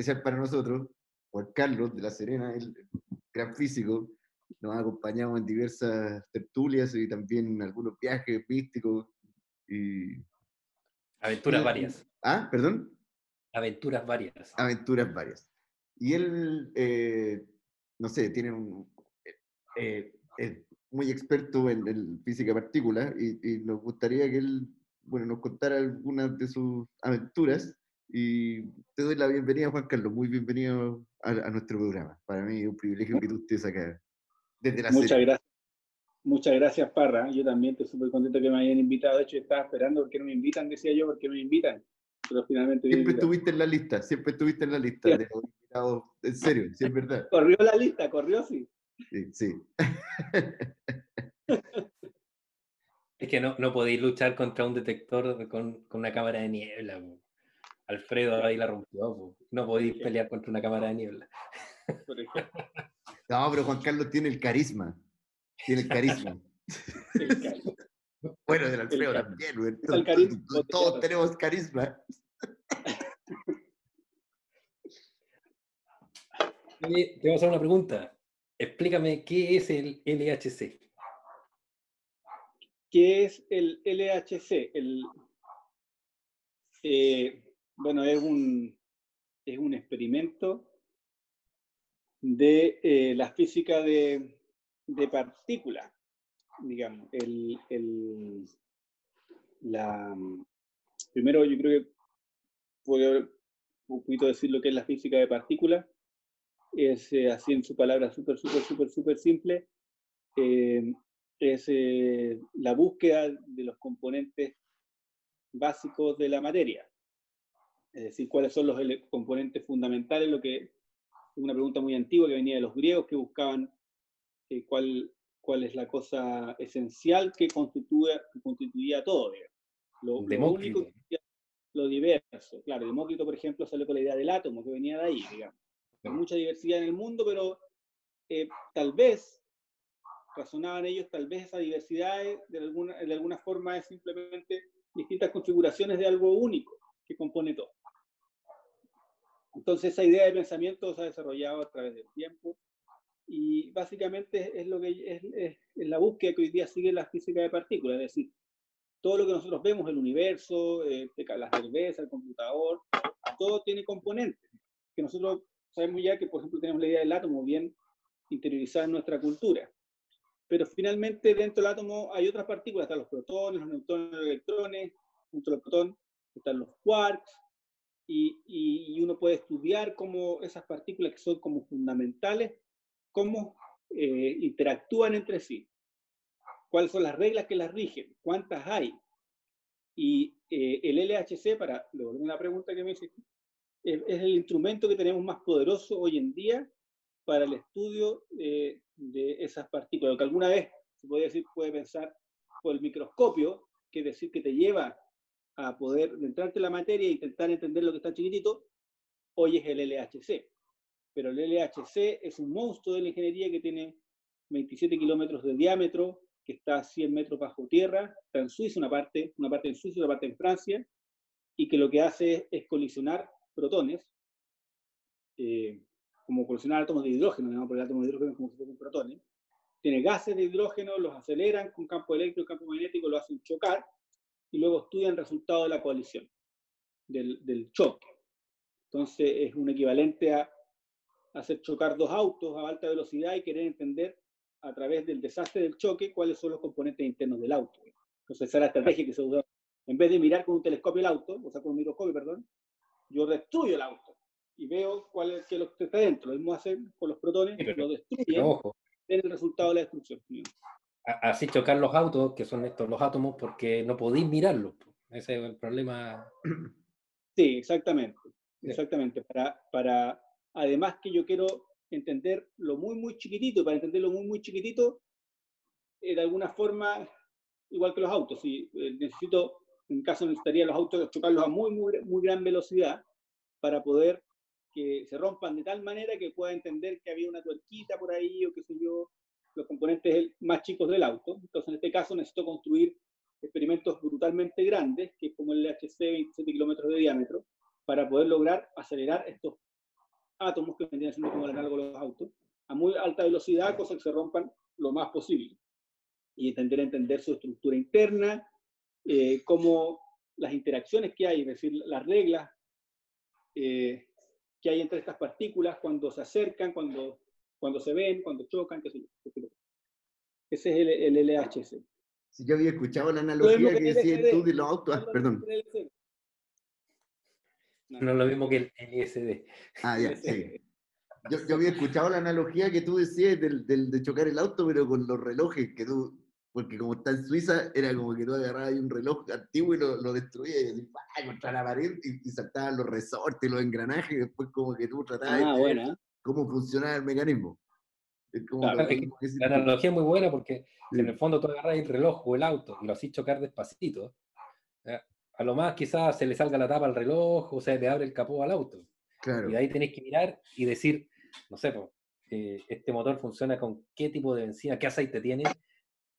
especial para nosotros, Juan Carlos de la Serena, el gran físico. Nos ha acompañado en diversas tertulias y también en algunos viajes místicos. Y... Aventuras varias. Ah, perdón. Aventuras varias. Aventuras varias. Y él, eh, no sé, tiene un, eh, es muy experto en, física partícula y, y, nos gustaría que él bueno, nos contara algunas de sus aventuras. Y te doy la bienvenida, Juan Carlos. Muy bienvenido a, nuestro programa. Para mí es un privilegio que tú estés acá. Desde la Muchas gracias. Muchas gracias, Parra. Yo también estoy súper contento que me hayan invitado. De hecho, estaba esperando porque no me invitan, decía yo, porque me invitan. Pero finalmente. Siempre estuviste en la lista, siempre estuviste en la lista de los invitados. En serio, sí es verdad. Corrió la lista, corrió, sí. Sí, sí. Es que no, no podéis luchar contra un detector con, con una cámara de niebla. Alfredo ahí la rompió. No podéis pelear contra una cámara de niebla. No, pero Juan Carlos tiene el carisma. Tiene el carisma. bueno, del Alfredo también. Todos, todos tenemos carisma. Te voy a hacer una pregunta. Explícame qué es el LHC. ¿Qué es el LHC? El, eh, bueno, es un, es un experimento de eh, la física de, de partículas, digamos. El, el, la, primero, yo creo que puedo un poquito decir lo que es la física de partículas es eh, así en su palabra súper, súper, súper, súper simple, eh, es la búsqueda de los componentes básicos de la materia. Es decir, cuáles son los componentes fundamentales, lo que una pregunta muy antigua que venía de los griegos que buscaban cuál, cuál es la cosa esencial que constituye, constituía todo. Lo, lo, único, lo diverso. Claro, Demócrito, por ejemplo, salió con la idea del átomo, que venía de ahí, digamos hay mucha diversidad en el mundo, pero eh, tal vez, razonaban ellos, tal vez esa diversidad de alguna, de alguna forma es simplemente distintas configuraciones de algo único que compone todo. Entonces esa idea de pensamiento se ha desarrollado a través del tiempo y básicamente es lo que es, es, la búsqueda que hoy día sigue la física de partículas, es decir, todo lo que nosotros vemos, el universo, eh, la cerveza, el computador, todo tiene componentes que nosotros sabemos ya que, por ejemplo, tenemos la idea del átomo bien interiorizada en nuestra cultura. Pero finalmente dentro del átomo hay otras partículas, están los protones, los neutrones, los electrones, dentro del protón están los quarks, y, y, uno puede estudiar cómo esas partículas que son como fundamentales, cómo eh, interactúan entre sí, cuáles son las reglas que las rigen, cuántas hay. Y eh, el LHC, para devolver la pregunta que me hiciste, es, el instrumento que tenemos más poderoso hoy en día para el estudio de esas partículas, lo que alguna vez se puede decir, puede pensar por el microscopio, que es decir, que te lleva a poder entrarte en la materia e intentar entender lo que está chiquitito, hoy es el LHC. Pero el LHC es un monstruo de la ingeniería que tiene 27 kilómetros de diámetro, que está a 100 metros bajo tierra, está en Suiza una parte, una parte en Suiza y una parte en Francia, y que lo que hace es colisionar protones, eh, como colisionar átomos de hidrógeno, por el átomo de hidrógeno como si fuesen protones, tiene gases de hidrógeno, los aceleran con campo eléctrico, campo magnético, lo hacen chocar, y luego estudian el resultado de la colisión, del, del choque. Entonces es un equivalente a hacer chocar dos autos a alta velocidad y querer entender a través del desastre del choque cuáles son los componentes internos del auto. Entonces esa es la estrategia que se usa. En vez de mirar con un telescopio el auto, o sea, con un microscopio, perdón, yo destruyo el auto y veo cuál es, lo que está dentro. Lo mismo hacen con los protones, lo destruyen, ojo. el resultado de la destrucción. Así chocar los autos, que son estos los átomos, porque no podéis mirarlos. Ese es el problema. Sí, exactamente. Exactamente. Para, para, además que yo quiero entender lo muy, muy chiquitito, para entenderlo muy, muy chiquitito, eh, de alguna forma, igual que los autos, si eh, necesito en caso necesitaría los autos chocarlos a muy, muy, muy gran velocidad para poder que se rompan de tal manera que pueda entender que había una tuerquita por ahí o qué sé yo, los componentes más chicos del auto. Entonces, en este caso, necesito construir experimentos brutalmente grandes, que es como el LHC, 27 kilómetros de diámetro, para poder lograr acelerar estos átomos que vendrían siendo como el análogo de los autos, a muy alta velocidad, cosa que se rompan lo más posible. Y entender, entender su estructura interna, eh, cómo las interacciones que hay, es decir, las reglas eh, que hay entre estas partículas cuando se acercan, cuando, cuando se ven, cuando chocan, qué sé yo. Ese es el, el LHC. Si yo había escuchado la analogía que, decía tú de los autos, ah, perdón. No. es lo mismo que el LSD. Ah, ya, sí. Yo, yo, había escuchado la analogía que tú decías del, del, de chocar el auto, pero con los relojes, que tú, porque como está en Suiza, era como que tú agarrabas un reloj antiguo y lo, lo destruías y decías, ¡ay! contra la pared! Y, y, saltaban los resortes, los engranajes, y después como que tú tratabas ah, de ver cómo funcionaba el mecanismo. Es como claro, que, la analogía es muy buena porque en el fondo tú agarras el reloj o el auto y lo haces chocar despacito, a lo más quizás se le salga la tapa al reloj o se le abre el capó al auto. Claro. Y de ahí tenés que mirar y decir, no sé, eh, este motor funciona con qué tipo de benzina, qué aceite tiene.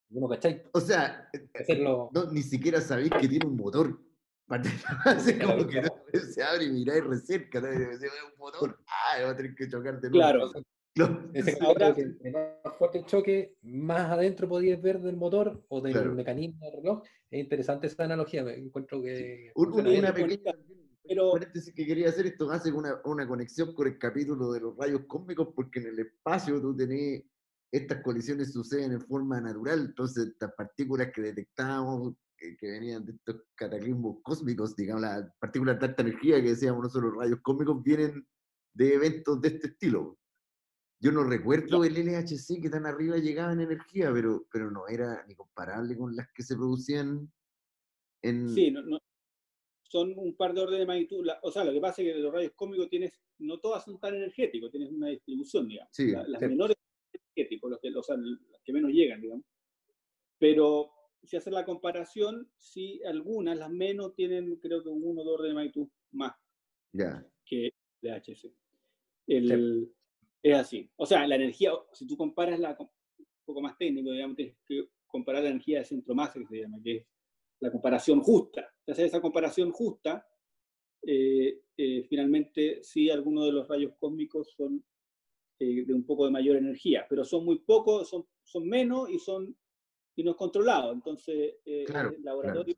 ¿No, ¿cachai? O sea, Hacerlo... no, ni siquiera sabéis que tiene un motor. Como que se abre y miráis recerca, ¿no? un motor, ah, va a tener que chocar de nuevo. Claro. Ese Ahora, más fuerte el choque, más adentro podías ver del motor o del claro. mecanismo del reloj. Es interesante esa analogía, me encuentro que... Un, una, una pequeña pero... paréntesis que quería hacer, esto hace una, una conexión con el capítulo de los rayos cósmicos, porque en el espacio tú tenés, estas colisiones suceden en forma natural, entonces estas partículas que detectábamos, que, que venían de estos cataclismos cósmicos, digamos, las partículas de alta energía que decíamos nosotros, los rayos cósmicos, vienen de eventos de este estilo. Yo no recuerdo el LHC que tan arriba llegaba en energía, pero, pero no era ni comparable con las que se producían en... Sí, no, no. son un par de órdenes de magnitud. o sea, lo que pasa es que los rayos cósmicos tienes, no todas son tan energéticos, tienes una distribución, digamos. Sí, las sí. menores son energéticos, los que, o sea, los que menos llegan, digamos. Pero si haces la comparación, sí, algunas, las menos, tienen creo que uno o dos órdenes de magnitud más yeah. que LHC. El, sí es así. O sea, la energía, si tú comparas la, un poco más técnico, digamos, tienes que comparar la energía de centro masa, que se llama, que es la comparación justa. Si haces esa comparación justa, eh, eh, finalmente sí algunos de los rayos cósmicos son eh, de un poco de mayor energía, pero son muy pocos, son, son menos y son y no es controlado. Entonces, claro, el laboratorio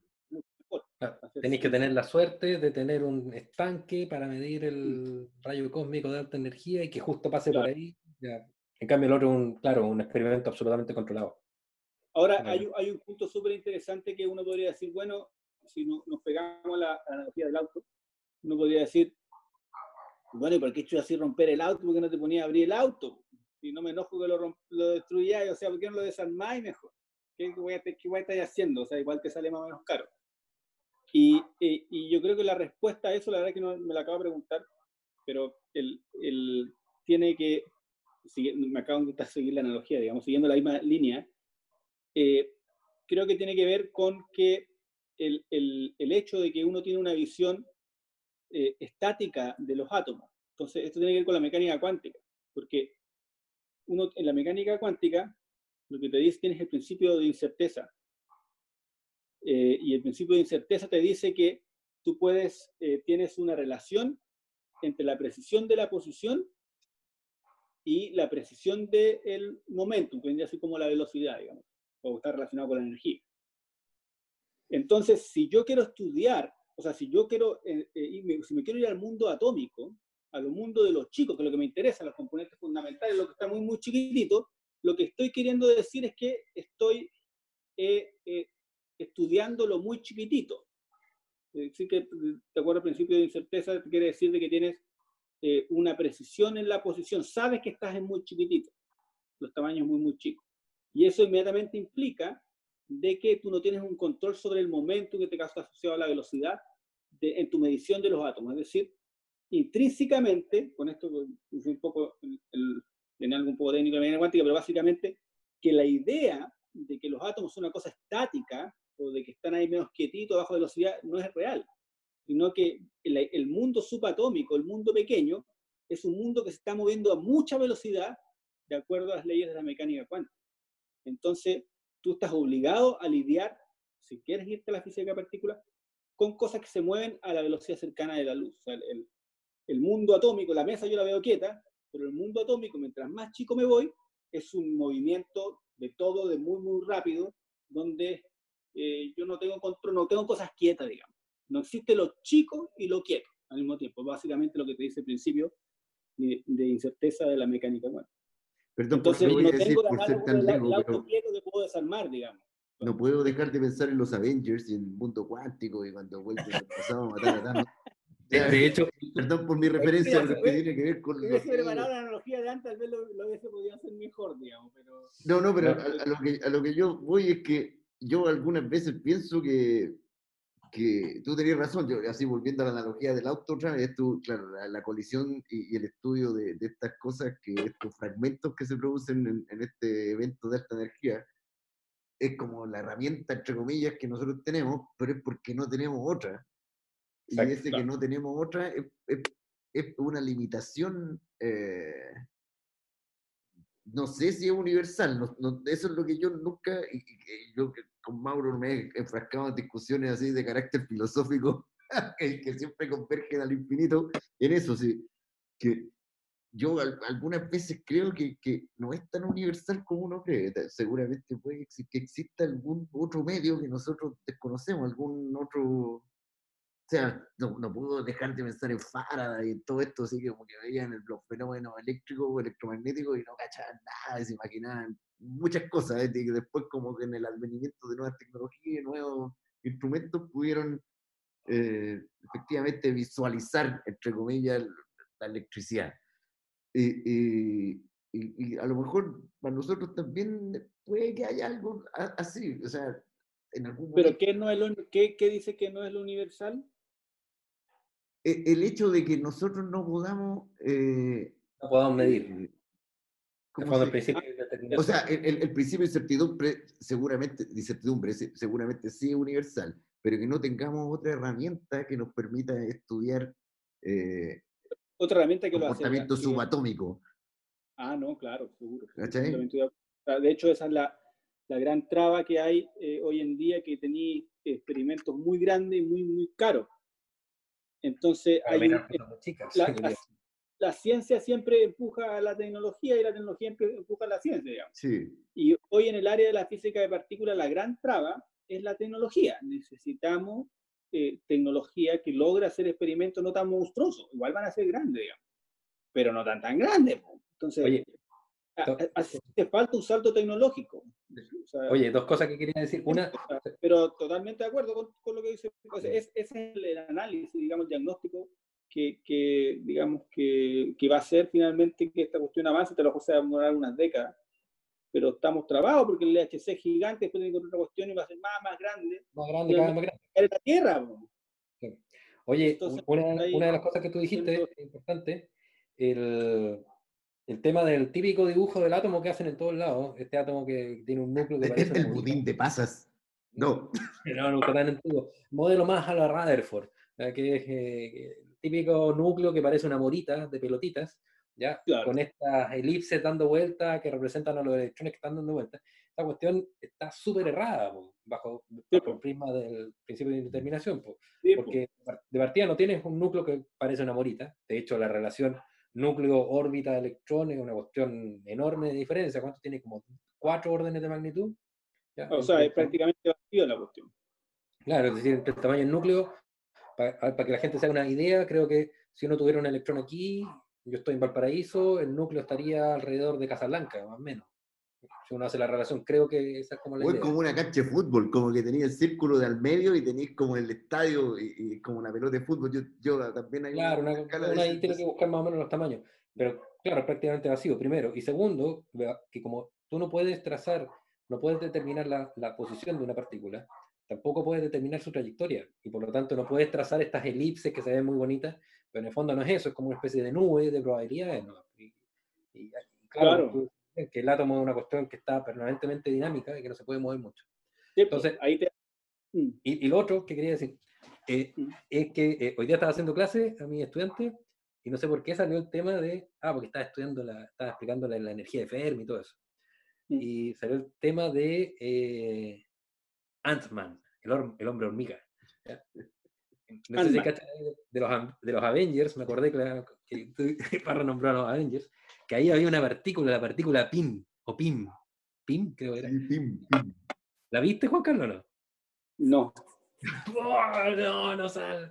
Claro. Tenéis que tener la suerte de tener un estanque para medir el rayo cósmico de alta energía y que justo pase por ahí. Ya. En cambio, el otro es un, claro, un experimento absolutamente controlado. Ahora, hay, hay, un punto súper interesante que uno podría decir, bueno, si no, nos pegamos a la, a la analogía del auto, uno podría decir, bueno, ¿y por qué hecho así romper el auto? ¿Por qué no te ponía a abrir el auto? Si no me enojo que lo, lo destruyáis, o sea, ¿por qué no lo desarmáis mejor? ¿Qué voy, a, ¿Qué voy a estar haciendo? O sea, igual te sale más o menos caro. Y, y, y, yo creo que la respuesta a eso, la verdad que no me la acabo de preguntar, pero él, él tiene que, me acabo de seguir la analogía, digamos, siguiendo la misma línea, eh, creo que tiene que ver con que el, el, el, hecho de que uno tiene una visión eh, estática de los átomos. Entonces, esto tiene que ver con la mecánica cuántica, porque uno en la mecánica cuántica lo que te dice tienes el principio de incerteza. Eh, y el principio de incerteza te dice que tú puedes, eh, tienes una relación entre la precisión de la posición y la precisión del momentum, que vendría así como la velocidad, digamos, o está relacionado con la energía. Entonces, si yo quiero estudiar, o sea, si yo quiero, eh, eh, si me quiero ir al mundo atómico, al mundo de los chicos, que es lo que me interesa, los componentes fundamentales, lo que está muy, muy chiquitito, lo que estoy queriendo decir es que estoy eh, eh, muy chiquitito. Es decir, que de acuerdo al principio de incerteza, quiere decir de que tienes eh, una precisión en la posición, sabes que estás en muy chiquitito, los tamaños muy, muy chicos. Y eso inmediatamente implica de que tú no tienes un control sobre el momento, en este caso asociado a la velocidad, de, en tu medición de los átomos. Es decir, intrínsecamente, con esto es un poco, el, el, tiene algo un poco técnico de mecánica cuántica, pero básicamente que la idea de que los átomos son una cosa estática o de que están ahí menos quietitos, a baja velocidad, no es real, sino que el, el, mundo subatómico, el mundo pequeño, es un mundo que se está moviendo a mucha velocidad de acuerdo a las leyes de la mecánica cuántica. Entonces, tú estás obligado a lidiar, si quieres irte a la física de partículas, con cosas que se mueven a la velocidad cercana de la luz. O sea, el, el mundo atómico, la mesa yo la veo quieta, pero el mundo atómico, mientras más chico me voy, es un movimiento de todo, de muy, muy rápido, donde eh, yo no tengo control, no tengo cosas quietas, digamos. No existe lo chico y lo quieto al mismo tiempo. Básicamente lo que te dice el principio de, incerteza de la mecánica cuántica. Entonces, no tengo la mano el, el auto quieto que puedo desarmar, digamos. No puedo dejar de pensar en los Avengers y en el mundo cuántico y cuando vuelve al pasado a matar a Thanos. De hecho, perdón por mi referencia, pero que tiene que ver con. Si hubiese preparado la analogía de antes, tal vez lo, lo hubiese podido hacer mejor, digamos. Pero... No, no, pero a, lo que, a lo que yo voy es que yo algunas veces pienso que, que tú tenías razón, yo, así volviendo a la analogía del auto otra vez, tú, claro, la, colisión y, el estudio de, de, estas cosas, que estos fragmentos que se producen en, en este evento de alta energía, es como la herramienta, entre comillas, que nosotros tenemos, pero es porque no tenemos otra. Y ese que no tenemos otra es, es, una limitación, eh, no sé si es universal, no, eso es lo que yo nunca, y, yo con Mauro me he enfrascado en discusiones así de carácter filosófico, que, que siempre convergen al infinito, en eso, sí, que yo algunas veces creo que, que, no es tan universal como uno cree. Seguramente puede que exista algún otro medio que nosotros desconocemos, algún otro... Sea, no, no puedo dejar de pensar en Faraday y en todo esto, así que como que veían los fenómenos eléctricos o electromagnéticos y no cachaban nada, se imaginaban muchas cosas, ¿eh? y después como que en el advenimiento de nuevas tecnologías y nuevos instrumentos pudieron eh, efectivamente visualizar, entre comillas, la electricidad. Y, y, a lo mejor para nosotros también puede que haya algo así, o sea, en algún ¿Pero qué, no es lo, qué, qué dice que no es lo universal? E, el, hecho de que nosotros no podamos... Eh, no podamos medir. Eh, el principio o sea, el, el, principio de incertidumbre seguramente, incertidumbre seguramente sí es universal, pero que no tengamos otra herramienta que nos permita estudiar eh, otra herramienta que lo hace. Comportamiento subatómico. Ah, no, claro, seguro. De hecho, esa es la, la gran traba que hay eh, hoy en día, que tenéis experimentos muy grandes y muy, muy caros. Entonces, hay la, la, ciencia siempre empuja a la tecnología y la tecnología empuja a la ciencia, digamos. Sí. Y hoy en el área de la física de partículas, la gran traba es la tecnología. Necesitamos eh, tecnología que logra hacer experimentos no tan monstruosos. Igual van a ser grandes, digamos, pero no tan tan grandes. Entonces, Oye, hace falta un salto tecnológico. Oye, dos cosas que quería decir. Una, pero totalmente de acuerdo con, lo que dice. ese es el análisis, digamos, diagnóstico que, que digamos, que, que, va a ser finalmente que esta cuestión avance. Te lo va a demorar unas décadas pero estamos trabados porque el LHC es gigante, después tiene que otra cuestión y va a ser más, más grande. Más grande, cada vez más grande. la Tierra. Oye, una, una, de las cosas que tú dijiste, importante, el, el, tema del típico dibujo del átomo que hacen en todos lados, este átomo que tiene un núcleo que parece... el budín de pasas. No. No, nunca tan antiguo. Modelo más a la Rutherford, que es eh, el típico núcleo que parece una morita de pelotitas, ¿ya? Con estas elipses dando vueltas que representan a los electrones que están dando vueltas. Esta cuestión está súper errada bajo, el prisma del principio de indeterminación, porque de partida no tienes un núcleo que parece una morita, de hecho la relación núcleo-órbita de electrones es una cuestión enorme de diferencia, ¿cuánto tiene? Como cuatro órdenes de magnitud. O sea, es prácticamente vacío la cuestión. Claro, es decir, el tamaño del núcleo, para, para que la gente se haga una idea, creo que si uno tuviera un electrón aquí yo estoy en Valparaíso, el núcleo estaría alrededor de Casablanca, más o menos. Si uno hace la relación, creo que esa es como la o como una cancha de fútbol, como que tenía el círculo de al medio y tenéis como el estadio y, como una pelota de fútbol. Yo, yo también hay Claro, una, ahí tiene que buscar más o menos los tamaños. Pero claro, es prácticamente vacío, primero. Y segundo, que como tú no puedes trazar, no puedes determinar la, la posición de una partícula, tampoco puedes determinar su trayectoria. Y por lo tanto no puedes trazar estas elipses que se ven muy bonitas pero en el fondo no es eso, es como una especie de nube de probabilidades. ¿no? Y, claro, que el átomo es una cuestión que está permanentemente dinámica y que no se puede mover mucho. Pues, Entonces, ahí te... Mm. y, y, lo otro que quería decir eh, mm. es que eh, hoy día estaba haciendo clase a mi estudiante y no sé por qué salió el tema de, ah, porque estaba estudiando, la, estaba explicando la, energía de Fermi y todo eso. y salió el tema de eh, Ant-Man, el, hombre hormiga. No sé si de los, de los Avengers, me acordé que, que para nombrar a los Avengers, que ahí había una partícula, la partícula PIM, o PIM, PIM creo que era. PIM, PIM. ¿La viste, Juan Carlos, no? No. Oh, no, no sale.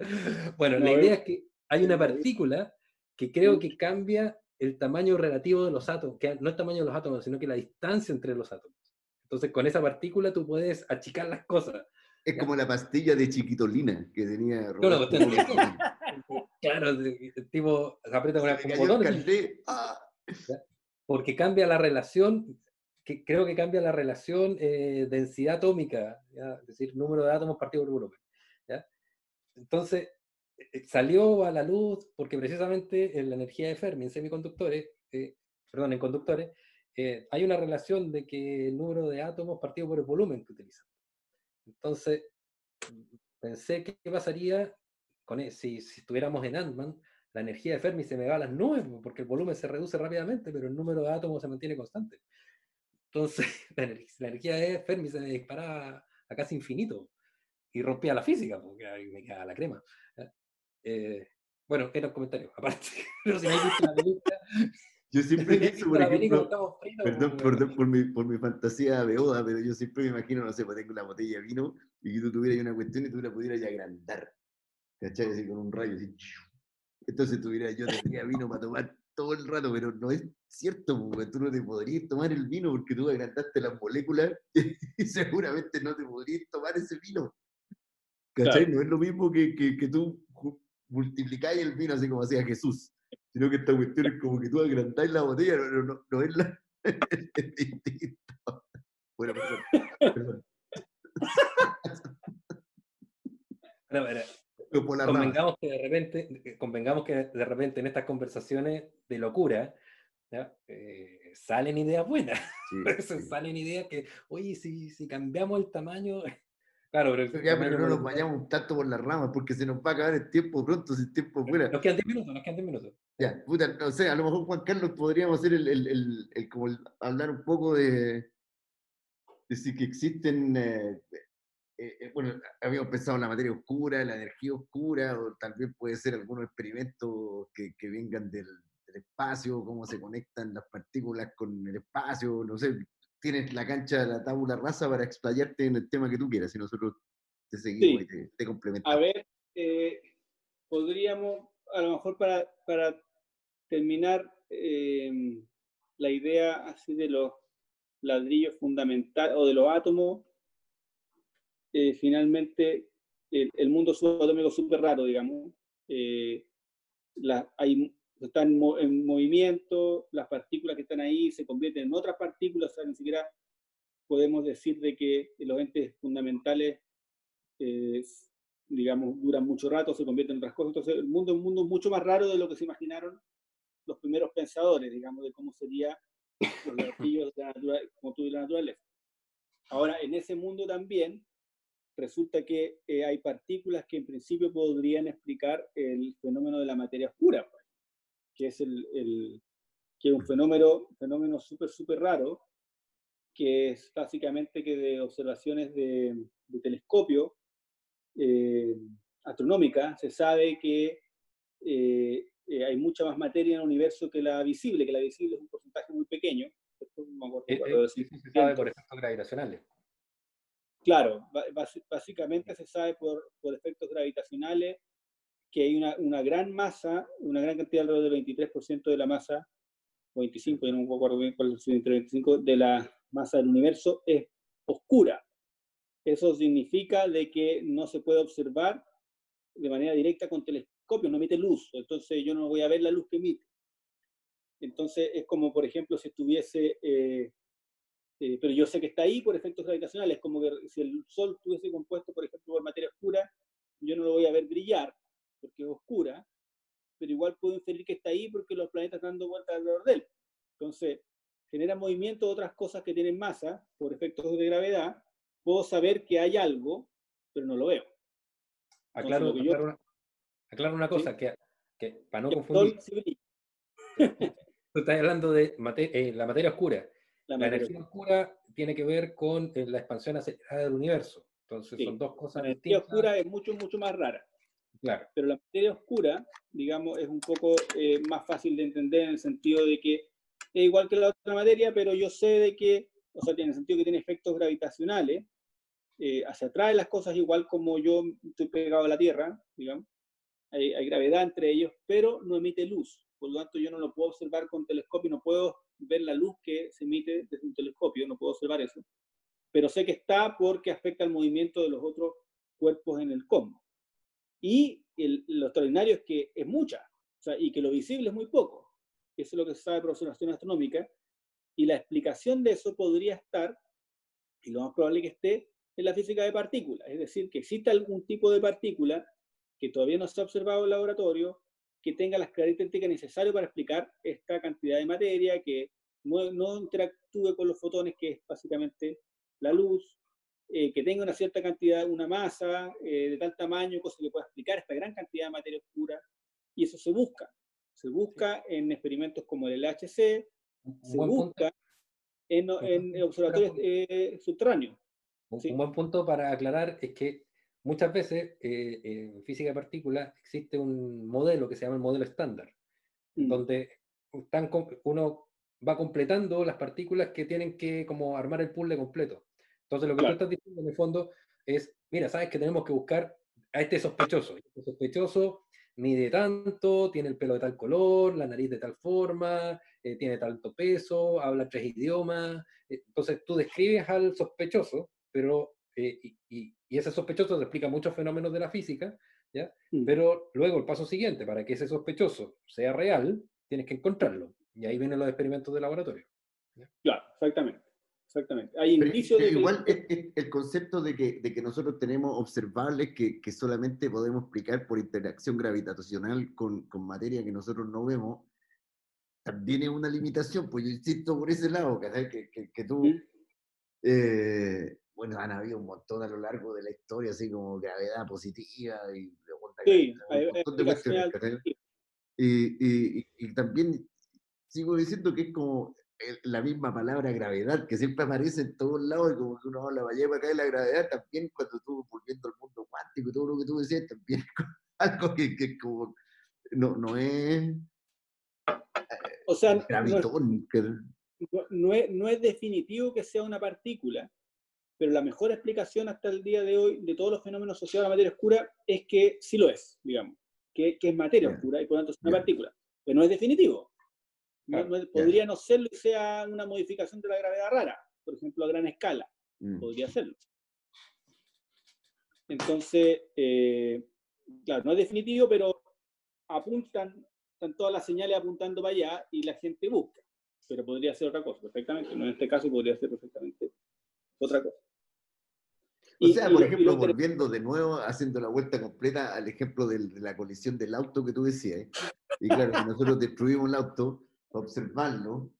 Bueno, la idea es que hay una partícula que creo que cambia el tamaño relativo de los átomos, que no el tamaño de los átomos, sino que la distancia entre los átomos. Entonces, con esa partícula tú puedes achicar las cosas. Es como la pastilla de chiquitolina que tenía Claro, claro, tipo, se aprieta con, el botón. ¡ah! Porque cambia la relación, que creo que cambia la relación eh, densidad atómica, es decir, número de átomos partido por volumen. Entonces, eh, salió a la luz porque precisamente en la energía de Fermi, en semiconductores, eh, perdón, en conductores, eh, hay una relación de que el número de átomos partido por el volumen que utilizan. Entonces, pensé qué pasaría con e, si, si estuviéramos en Ant-Man, la energía de Fermi se me va a las nubes, porque el volumen se reduce rápidamente, pero el número de átomos se mantiene constante. Entonces, la, energía de Fermi se me dispara a casi infinito y rompía la física, porque ahí me queda la crema. Eh, bueno, era un comentario, aparte. Pero si no visto la película. Yo siempre pienso, por ejemplo, perdón, perdón por, mi, por mi fantasía beoda, pero yo siempre me imagino, no sé, pues tengo una botella de vino y que tú tuvieras una cuestión y tú la pudieras agrandar, ¿cachai? Así con un rayo, así. Entonces tuviera, yo tendría vino para tomar todo el rato, pero no es cierto, porque tú no te podrías tomar el vino porque tú agrandaste las moléculas y seguramente no te podrías tomar ese vino. ¿Cachai? No es lo mismo que, que, que tú multiplicáis el vino así como hacía Jesús, sino que esta cuestión es como que tú agrandáis la botella, no, no, no es la... es distinto. Bueno, perdón. convengamos que de repente, convengamos que de repente en estas conversaciones de locura eh, salen ideas buenas. salen ideas que, oye, si, si cambiamos el tamaño, Claro, pero, no nos vayamos tanto por las ramas porque se nos va a acabar el tiempo pronto si el tiempo fuera. Nos quedan 10 minutos, nos quedan 10 minutos. Ya, puta, no sé, a lo mejor Juan Carlos podríamos hacer el, el, el, como hablar un poco de, decir que existen, eh, eh, eh, bueno, habíamos pensado en la materia oscura, la energía oscura, o tal vez puede ser algunos experimentos que, que vengan del, del espacio, cómo se conectan las partículas con el espacio, no sé, tienes la cancha de la tabula rasa para explayarte en el tema que tú quieras y nosotros te seguimos y te, complementamos. A ver, eh, podríamos, a lo mejor para, para terminar em, la idea así de los ladrillos fundamentales o de los átomos, eh, finalmente el, mundo subatómico es súper raro, digamos. Eh, hay están en movimiento, las partículas que están ahí se convierten en otras partículas, o sea, ni siquiera podemos decir de que los entes fundamentales, eh, digamos, duran mucho rato, se convierten en otras cosas. Entonces, el mundo es un mundo mucho más raro de lo que se imaginaron los primeros pensadores, digamos, de cómo sería los de la como tú y la naturaleza. Ahora, en ese mundo también resulta que eh, hay partículas que en principio podrían explicar el fenómeno de la materia oscura. Pues que es, el, que es un fenómeno fenómeno súper, súper raro, que es básicamente que de observaciones de, telescopio eh, astronómica se sabe que eh, eh, hay mucha más materia en el universo que la visible, que la visible es un porcentaje muy pequeño. se sabe por efectos gravitacionales. Claro, básicamente se sabe por, por efectos gravitacionales que hay una, una, gran masa, una gran cantidad, alrededor del 23% de la masa, 25, yo no me acuerdo bien cuál es el 25, de la masa del universo es oscura. Eso significa de que no se puede observar de manera directa con telescopio, no emite luz, entonces yo no voy a ver la luz que emite. Entonces es como, por ejemplo, si estuviese, eh, eh, pero yo sé que está ahí por efectos gravitacionales, como que si el Sol estuviese compuesto, por ejemplo, por materia oscura, yo no lo voy a ver brillar, porque es oscura, pero igual puedo inferir que está ahí porque los planetas están dando vueltas alrededor de él. Entonces, genera movimiento de otras cosas que tienen masa por efectos de gravedad, puedo saber que hay algo, pero no lo veo. aclaro, una, cosa, que, que, para no confundir. Tú estás hablando de eh, la materia oscura. La, energía oscura tiene que ver con eh, la expansión acelerada del universo. Entonces son dos cosas La energía oscura es mucho, mucho más rara. Claro. Pero la materia oscura, digamos, es un poco eh, más fácil de entender en el sentido de que es igual que la otra materia, pero yo sé de que, o sea, tiene el sentido que tiene efectos gravitacionales eh, hacia atrás las cosas igual como yo estoy pegado a la Tierra, digamos. Hay, hay, gravedad entre ellos, pero no emite luz. Por lo tanto, yo no lo puedo observar con telescopio, no puedo ver la luz que se emite desde un telescopio, no puedo observar eso. Pero sé que está porque afecta el movimiento de los otros cuerpos en el cosmos. Y el, lo extraordinario es que es mucha, o sea, y que lo visible es muy poco. Eso es lo que se sabe por observación astronómica. Y la explicación de eso podría estar, y lo más probable que esté, en la física de partículas. Es decir, que exista algún tipo de partícula que todavía no se ha observado en el laboratorio, que tenga las características necesarias para explicar esta cantidad de materia, que no, no interactúe con los fotones, que es básicamente la luz, eh, que tenga una cierta cantidad, una masa eh, de tal tamaño, cosa que pueda explicar esta gran cantidad de materia oscura, y eso se busca. Se busca en experimentos como el LHC, se busca en, en, observatorios eh, subterráneos. Un, buen punto para aclarar es que muchas veces eh, en física de partículas existe un modelo que se llama el modelo estándar, mm. donde están, uno va completando las partículas que tienen que como armar el puzzle completo. Entonces lo que tú estás diciendo en el fondo es, mira, sabes que tenemos que buscar a este sospechoso. Este sospechoso mide tanto, tiene el pelo de tal color, la nariz de tal forma, eh, tiene tanto peso, habla tres idiomas. Entonces tú describes al sospechoso pero, eh, y, y, ese sospechoso te explica muchos fenómenos de la física, ¿ya? Mm. Pero luego el paso siguiente, para que ese sospechoso sea real, tienes que encontrarlo. Y ahí vienen los experimentos de laboratorio. Claro, exactamente. Exactamente. Hay indicios de igual el, concepto de que, de que nosotros tenemos observables que, que, solamente podemos explicar por interacción gravitacional con, con, materia que nosotros no vemos, también es una limitación, pues yo insisto por ese lado, que, que, que tú, eh, bueno, han habido un montón a lo largo de la historia, así como gravedad positiva y sí, y, y, y, también sigo diciendo que es como la misma palabra gravedad, que siempre aparece en todos lados, y como que uno habla, vaya para acá de la gravedad, también cuando estuvo volviendo al mundo cuántico y todo lo que tú decías, también es algo que, que como no, no es... O sea, gravitón, no, no, es, no es definitivo que sea una partícula, pero la mejor explicación hasta el día de hoy de todos los fenómenos asociados a la materia oscura es que sí lo es, digamos, que, que es materia oscura y por lo tanto es una partícula, pero no es definitivo. podría no serlo y sea una modificación de la gravedad rara, por ejemplo, a gran escala, mm. podría serlo. Entonces, eh, claro, no es definitivo, pero apuntan, están todas las señales apuntando para allá y la gente busca, pero podría ser otra cosa, perfectamente, no en este caso podría ser perfectamente otra cosa. O sea, por ejemplo, volviendo de nuevo, haciendo la vuelta completa al ejemplo de, la colisión del auto que tú decías, y claro, si nosotros destruimos el auto para observarlo,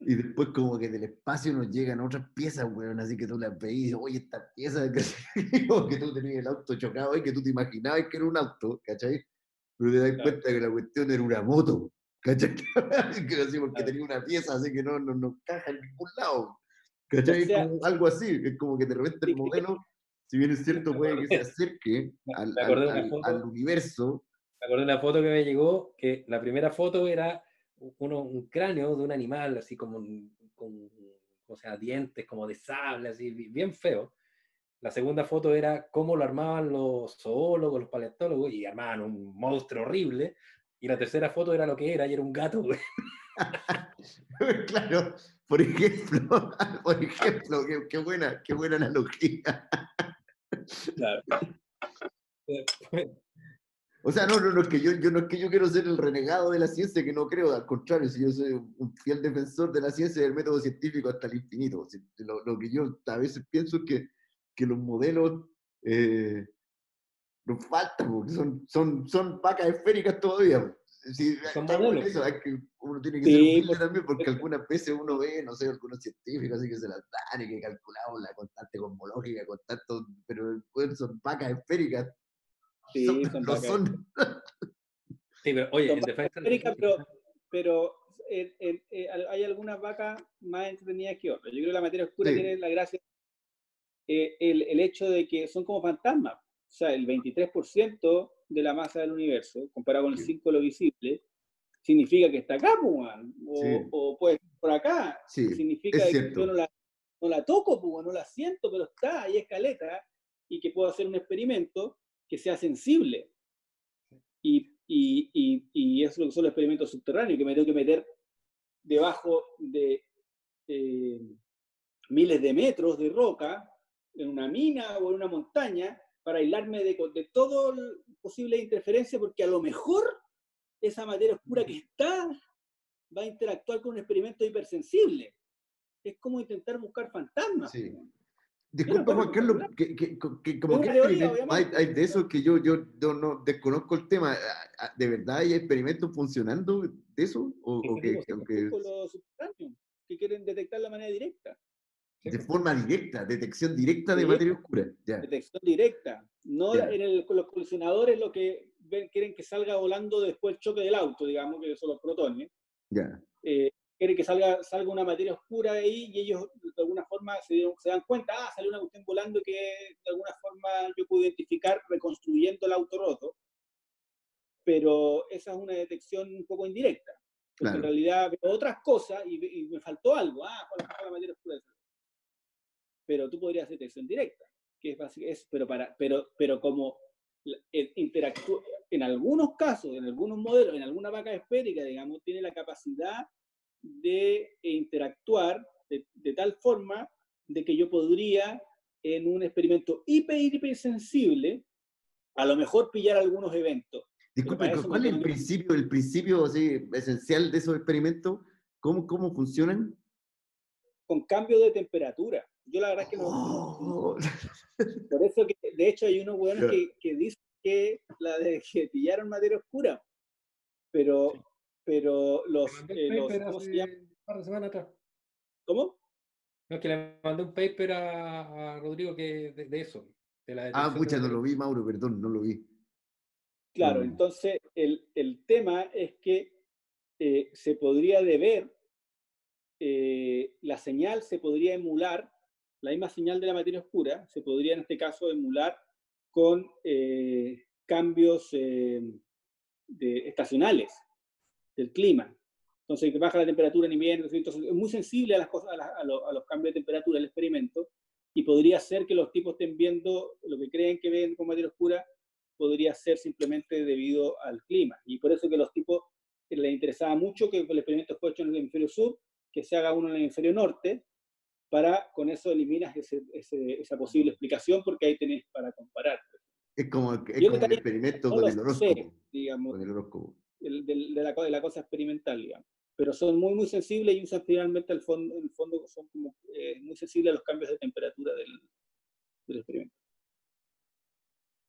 y después como que del espacio nos llegan otras piezas, weón, así que tú las veis, oye, esta pieza que, que tú tenías el auto chocado y que tú te imaginabas que era un auto, ¿cachai? Pero te das cuenta que la cuestión era una moto, ¿cachai? así porque tenía una pieza así que no, no, no caja en ningún lado. ¿Cachai? algo así, es como que de repente el modelo si bien es cierto, puede que se acerque al, al, universo. Me acordé de una foto que me llegó, que la primera foto era uno, un cráneo de un animal, así como con, o sea, dientes como de sable, así, bien feo. La segunda foto era cómo lo armaban los zoólogos, los paleontólogos, y armaban un monstruo horrible. Y la tercera foto era lo que era, y era un gato, claro, por ejemplo, por ejemplo, qué, qué buena, qué buena analogía. Claro. O sea, no, no, no es que yo, yo, no es que yo quiero ser el renegado de la ciencia, que no creo, al contrario, si yo soy un fiel defensor de la ciencia y del método científico hasta el infinito. Lo, lo que yo a veces pienso es que, que los modelos eh, nos faltan, porque son, son, son vacas esféricas todavía. Sí, Son eso, hay que, uno tiene que ser humilde pues, también, porque algunas veces uno ve, no sé, algunos científicos así que se las dan y que calculamos la constante cosmológica, constante, pero pues, son vacas esféricas. Sí, son, no son. Sí, pero oye, en defensa esféricas, pero, pero hay algunas vacas más entretenidas que otras. Yo creo que la materia oscura tiene la gracia, el, el, hecho de que son como fantasmas. O sea, el 23% de la masa del universo, comparado con el 5 de lo visible, significa que está acá, o, o puede estar por acá. significa que yo no la, no la toco, pues, no la siento, pero está ahí escaleta y que puedo hacer un experimento que sea sensible. Y, y, y, y eso es lo que son los experimentos subterráneos, que me tengo que meter debajo de eh, miles de metros de roca, en una mina o en una montaña, para aislarme de, de todo posible interferencia, porque a lo mejor esa materia oscura que está va a interactuar con un experimento hipersensible. Es como intentar buscar fantasmas. Sí. Disculpa, Juan Carlos, que, que, que, como que hay, de eso que yo, yo, no desconozco el tema. ¿De verdad hay experimentos funcionando de eso? ¿O, que, los que quieren detectar la manera directa. De forma directa, detección directa de materia oscura. Detección directa. No en el, los colisionadores lo que ven, quieren que salga volando después el choque del auto, digamos, que son los protones. Ya. Eh, quiere que salga, salga una materia oscura de ahí y ellos de alguna forma se, se dan cuenta, ah, salió una cuestión volando que de alguna forma yo puedo identificar reconstruyendo el auto roto, pero esa es una detección un poco indirecta. Porque en realidad veo otras cosas y, me faltó algo, ah, ¿cuál es la materia oscura? Pero tú podrías hacer detección directa, que es, es pero, para, pero, pero como interactúa, en algunos casos, en algunos modelos, en alguna vaca esférica, digamos, tiene la capacidad de interactuar de, tal forma de que yo podría, en un experimento hiper, hiper sensible, a lo mejor pillar algunos eventos. Disculpe, ¿cuál es el principio, el principio esencial de esos experimentos? ¿Cómo, ¿Cómo funcionan? Con cambio de temperatura. Yo la verdad es que no. Oh. Por eso que, de hecho, hay unos buenos que, que dicen que la de que pillaron materia oscura. Pero pero los... Eh, ¿Cómo se llama? atrás. ¿Cómo? No, es que le mandé un paper a, Rodrigo que de, eso. ah, pucha, no lo vi, Mauro, perdón, no lo vi. Claro, entonces el, el, tema es que eh, se podría deber, eh, la señal se podría emular, la misma señal de la materia oscura, se podría en este caso emular con cambios de, estacionales del clima. Entonces, que baja la temperatura en invierno, entonces es muy sensible a, las cosas, a, los cambios de temperatura del experimento y podría ser que los tipos estén viendo lo que creen que ven con materia oscura, podría ser simplemente debido al clima. Y por eso que los tipos les interesaba mucho que el experimento fue hecho en el hemisferio sur, que se haga uno en el hemisferio norte, para con eso eliminas esa posible explicación porque ahí tenés para comparar. Es como, es como el experimento con, el horóscopo, digamos, con el horóscopo de, la, de, la, cosa experimental, digamos. Pero son muy, muy sensibles y usan finalmente el fondo, en el fondo son como, eh, muy sensibles a los cambios de temperatura del, del experimento.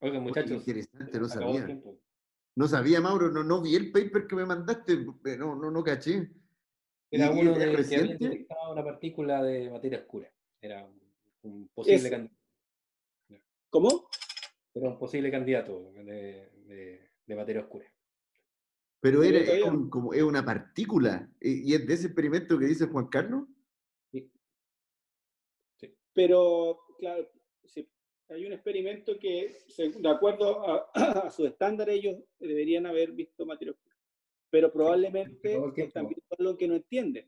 Oiga, muchachos. Interesante, no sabía. No sabía, Mauro, no, no vi el paper que me mandaste, no, no, no caché. Era uno de que había detectado una partícula de materia oscura. Era un posible candidato. ¿Cómo? Era un posible candidato de, de, de materia oscura. Pero era, es, como, es una partícula. ¿Y es de ese experimento que dice Juan Carlos? Sí. sí. Pero, claro, sí. hay un experimento que, de acuerdo a, a sus estándares, ellos deberían haber visto materia oscura. Pero probablemente están viendo algo que no entienden,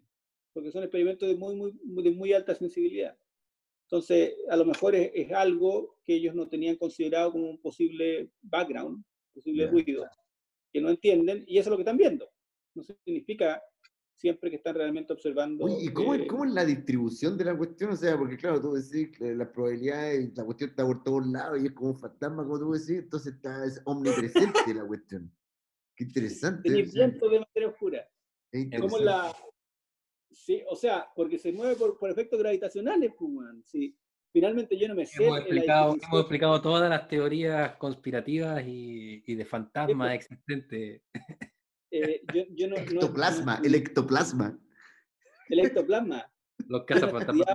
porque son experimentos de muy, muy, de muy alta sensibilidad. Entonces, a lo mejor es, algo que ellos no tenían considerado como un posible background, posible ruido que no entienden y eso es lo que están viendo. No significa siempre que están realmente observando. ¿Y cómo, es, cómo, es la distribución de la cuestión? O sea, porque claro, tú decís que las probabilidades, la cuestión está por todos lados y es como un fantasma, como tú decís, entonces está es omnipresente la cuestión. Qué interesante. El viento de materia oscura. Como la. Sí, o sea, porque se mueve por, por efectos gravitacionales, pues, sí finalmente yo no me sé. Hemos explicado, hemos explicado todas las teorías conspirativas y, y de fantasmas existentes. Eh, yo, yo no, ectoplasma, el ectoplasma. El ectoplasma. Los cazafantasmas.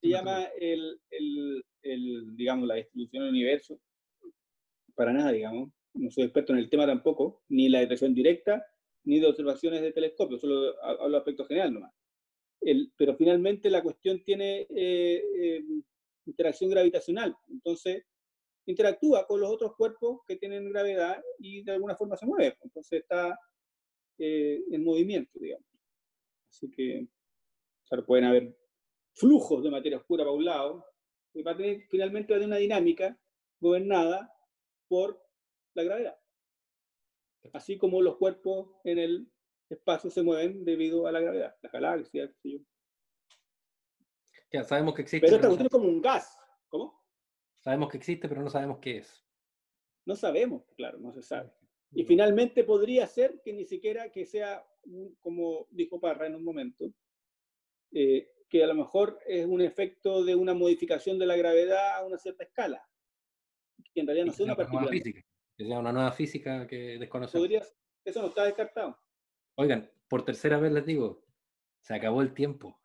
Se llama el, el, el, digamos, la distribución del universo. Para nada, digamos. No soy experto en el tema tampoco, ni la detección directa, ni de observaciones de telescopio, solo hablo de aspecto general nomás. El, pero finalmente la cuestión tiene eh, eh, interacción gravitacional, entonces interactúa con los otros cuerpos que tienen gravedad y de alguna forma se mueve, entonces está eh, en movimiento, digamos. Así que pueden haber flujos de materia oscura para un lado, y va a tener, finalmente va a tener una dinámica gobernada por la gravedad. Así como los cuerpos en el espacio se mueven debido a la gravedad, las galaxias, qué Ya, sabemos que existe. Pero esta cuestión es como un gas. ¿Cómo? Sabemos que existe, pero no sabemos qué es. No sabemos, claro, no se sabe. Y finalmente podría ser que ni siquiera que sea, como dijo Parra en un momento, eh, que a lo mejor es un efecto de una modificación de la gravedad a una cierta escala, que en realidad no sea una partícula. Física, que sea una nueva física que desconocemos. eso no está descartado. Oigan, por tercera vez les digo, se acabó el tiempo.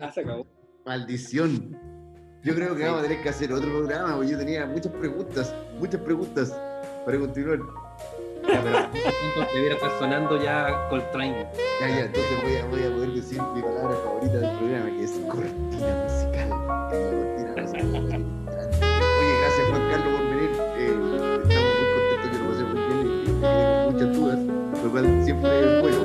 Ah, se acabó. Maldición. Yo creo que vamos a tener que hacer otro programa, porque yo tenía muchas preguntas, muchas preguntas para continuar. Ya, pero debiera estar sonando ya Coltrane. Ya, ya, entonces voy a, voy a poder decir mi palabra favorita del programa, que es cortina musical. Siempre es bueno.